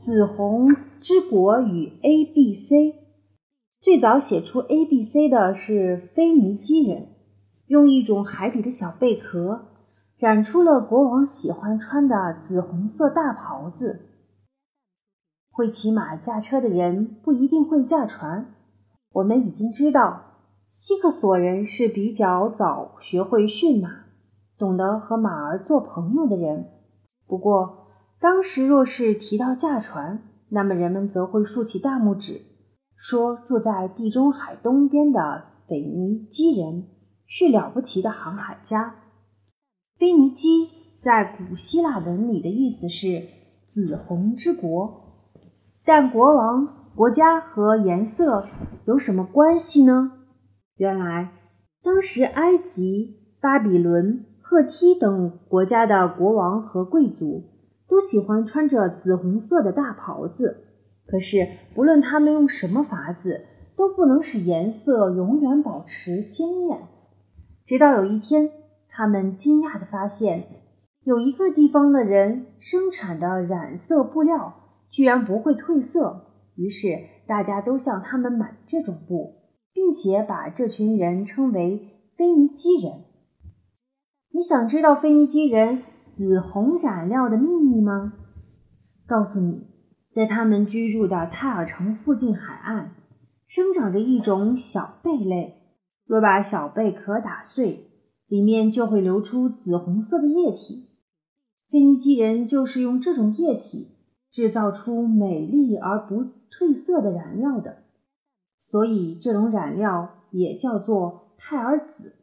紫红之国与 A、B、C。最早写出 A、B、C 的是腓尼基人，用一种海底的小贝壳染出了国王喜欢穿的紫红色大袍子。会骑马驾车的人不一定会驾船。我们已经知道，希克索人是比较早学会驯马，懂得和马儿做朋友的人。不过，当时若是提到驾船，那么人们则会竖起大拇指，说住在地中海东边的腓尼基人是了不起的航海家。腓尼基在古希腊文里的意思是“紫红之国”，但国王、国家和颜色有什么关系呢？原来，当时埃及、巴比伦。赫梯等国家的国王和贵族都喜欢穿着紫红色的大袍子，可是不论他们用什么法子，都不能使颜色永远保持鲜艳。直到有一天，他们惊讶地发现，有一个地方的人生产的染色布料居然不会褪色，于是大家都向他们买这种布，并且把这群人称为腓尼基人。你想知道腓尼基人紫红染料的秘密吗？告诉你，在他们居住的泰尔城附近海岸，生长着一种小贝类。若把小贝壳打碎，里面就会流出紫红色的液体。腓尼基人就是用这种液体制造出美丽而不褪色的染料的，所以这种染料也叫做泰尔紫。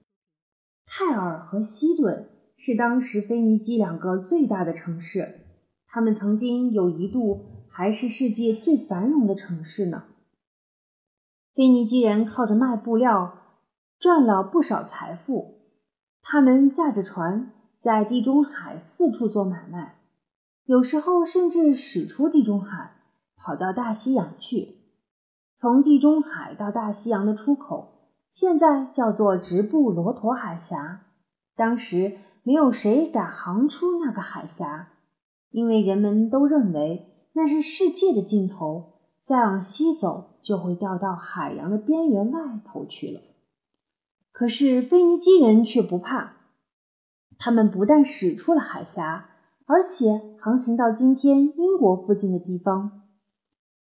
泰尔和西顿是当时腓尼基两个最大的城市，他们曾经有一度还是世界最繁荣的城市呢。腓尼基人靠着卖布料赚了不少财富，他们驾着船在地中海四处做买卖，有时候甚至驶出地中海，跑到大西洋去。从地中海到大西洋的出口。现在叫做直布罗陀海峡，当时没有谁敢航出那个海峡，因为人们都认为那是世界的尽头，再往西走就会掉到海洋的边缘外头去了。可是腓尼基人却不怕，他们不但驶出了海峡，而且航行到今天英国附近的地方。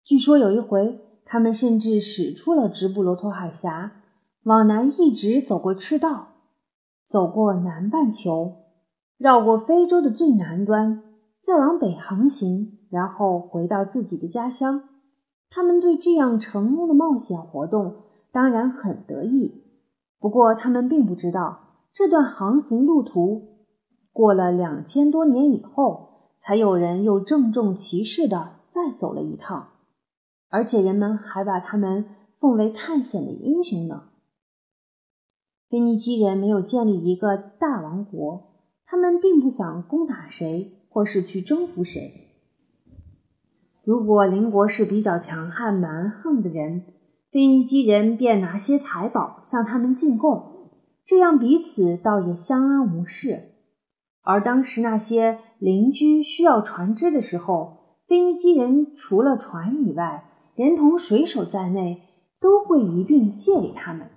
据说有一回，他们甚至驶出了直布罗陀海峡。往南一直走过赤道，走过南半球，绕过非洲的最南端，再往北航行，然后回到自己的家乡。他们对这样成功的冒险活动当然很得意。不过，他们并不知道，这段航行路途过了两千多年以后，才有人又郑重其事地再走了一趟，而且人们还把他们奉为探险的英雄呢。腓尼基人没有建立一个大王国，他们并不想攻打谁或是去征服谁。如果邻国是比较强悍蛮横的人，腓尼基人便拿些财宝向他们进贡，这样彼此倒也相安无事。而当时那些邻居需要船只的时候，腓尼基人除了船以外，连同水手在内，都会一并借给他们。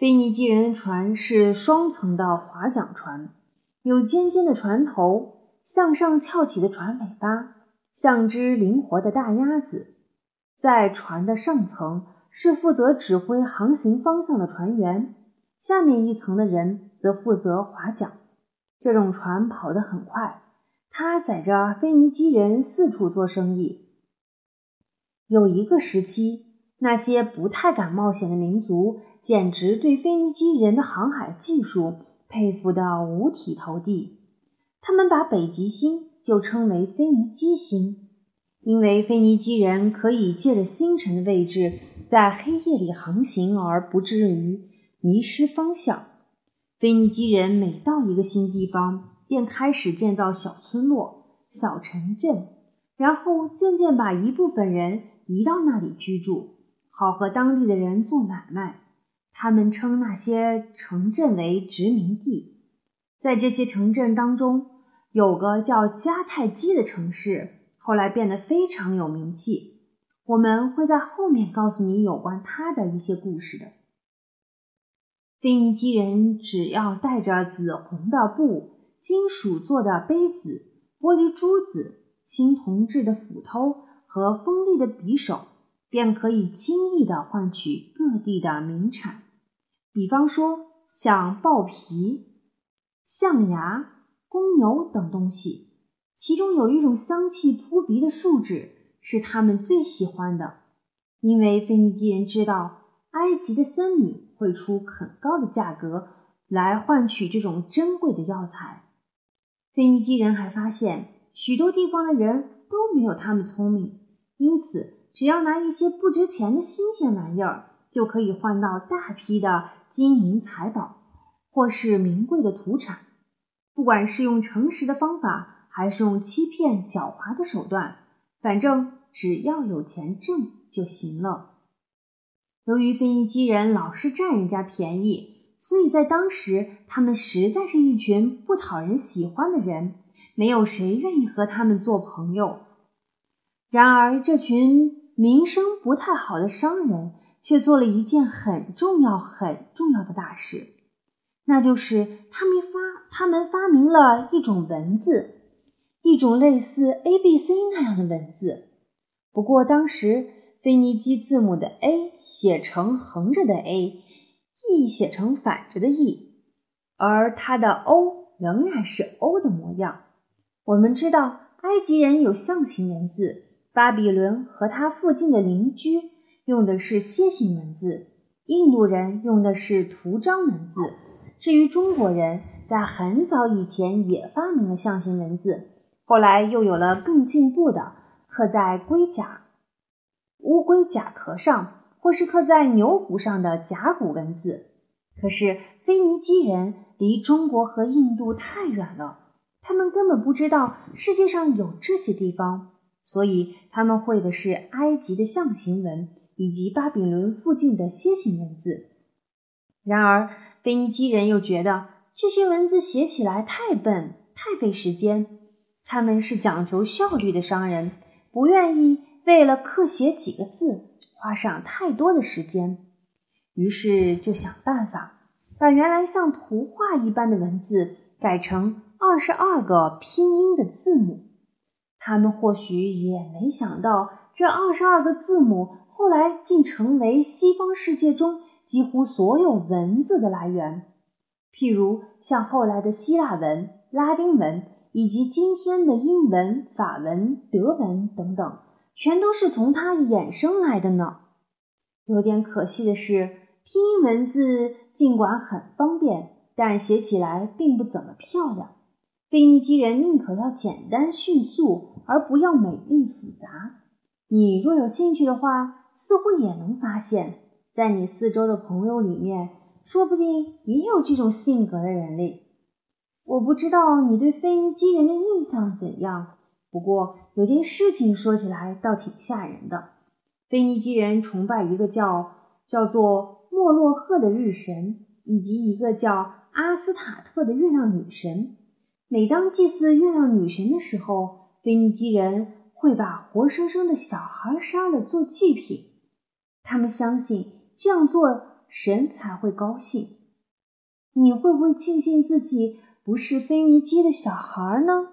腓尼基人的船是双层的划桨船，有尖尖的船头，向上翘起的船尾巴，像只灵活的大鸭子。在船的上层是负责指挥航行方向的船员，下面一层的人则负责划桨。这种船跑得很快，它载着腓尼基人四处做生意。有一个时期。那些不太敢冒险的民族，简直对腓尼基人的航海技术佩服得五体投地。他们把北极星又称为腓尼基星，因为腓尼基人可以借着星辰的位置，在黑夜里航行而不至于迷失方向。腓尼基人每到一个新地方，便开始建造小村落、小城镇，然后渐渐把一部分人移到那里居住。好和当地的人做买卖，他们称那些城镇为殖民地。在这些城镇当中，有个叫迦太基的城市，后来变得非常有名气。我们会在后面告诉你有关他的一些故事的。腓尼基人只要带着紫红的布、金属做的杯子、玻璃珠子、青铜制的斧头和锋利的匕首，便可以轻易地换取各地的名产，比方说像豹皮、象牙。公牛等东西，其中有一种香气扑鼻的树脂是他们最喜欢的，因为腓尼基人知道埃及的僧侣会出很高的价格来换取这种珍贵的药材。腓尼基人还发现，许多地方的人都没有他们聪明，因此只要拿一些不值钱的新鲜玩意儿，就可以换到大批的金银财宝，或是名贵的土产。不管是用诚实的方法，还是用欺骗狡猾的手段，反正只要有钱挣就行了。由于腓尼基人老是占人家便宜，所以在当时他们实在是一群不讨人喜欢的人，没有谁愿意和他们做朋友。然而，这群名声不太好的商人却做了一件很重要、很重要的大事，那就是他们发。他们发明了一种文字，一种类似 A B C 那样的文字。不过当时腓尼基字母的 A 写成横着的 A，E 写成反着的 E，而它的 O 仍然是 O 的模样。我们知道埃及人有象形文字，巴比伦和它附近的邻居用的是楔形文字，印度人用的是图章文字。至于中国人，在很早以前也发明了象形文字，后来又有了更进步的，刻在龟甲、乌龟甲壳上，或是刻在牛骨上的甲骨文字。可是腓尼基人离中国和印度太远了，他们根本不知道世界上有这些地方，所以他们会的是埃及的象形文以及巴比伦附近的楔形文字。然而，腓尼基人又觉得。这些文字写起来太笨，太费时间。他们是讲求效率的商人，不愿意为了刻写几个字花上太多的时间，于是就想办法把原来像图画一般的文字改成二十二个拼音的字母。他们或许也没想到，这二十二个字母后来竟成为西方世界中几乎所有文字的来源。譬如像后来的希腊文、拉丁文，以及今天的英文、法文、德文等等，全都是从它衍生来的呢。有点可惜的是，拼音文字尽管很方便，但写起来并不怎么漂亮。腓尼基人宁可要简单迅速，而不要美丽复杂。你若有兴趣的话，似乎也能发现，在你四周的朋友里面。说不定也有这种性格的人类。我不知道你对腓尼基人的印象怎样，不过有件事情说起来倒挺吓人的。腓尼基人崇拜一个叫叫做莫洛赫的日神，以及一个叫阿斯塔特的月亮女神。每当祭祀月亮女神的时候，腓尼基人会把活生生的小孩杀了做祭品。他们相信这样做。神才会高兴。你会不会庆幸自己不是腓尼基的小孩呢？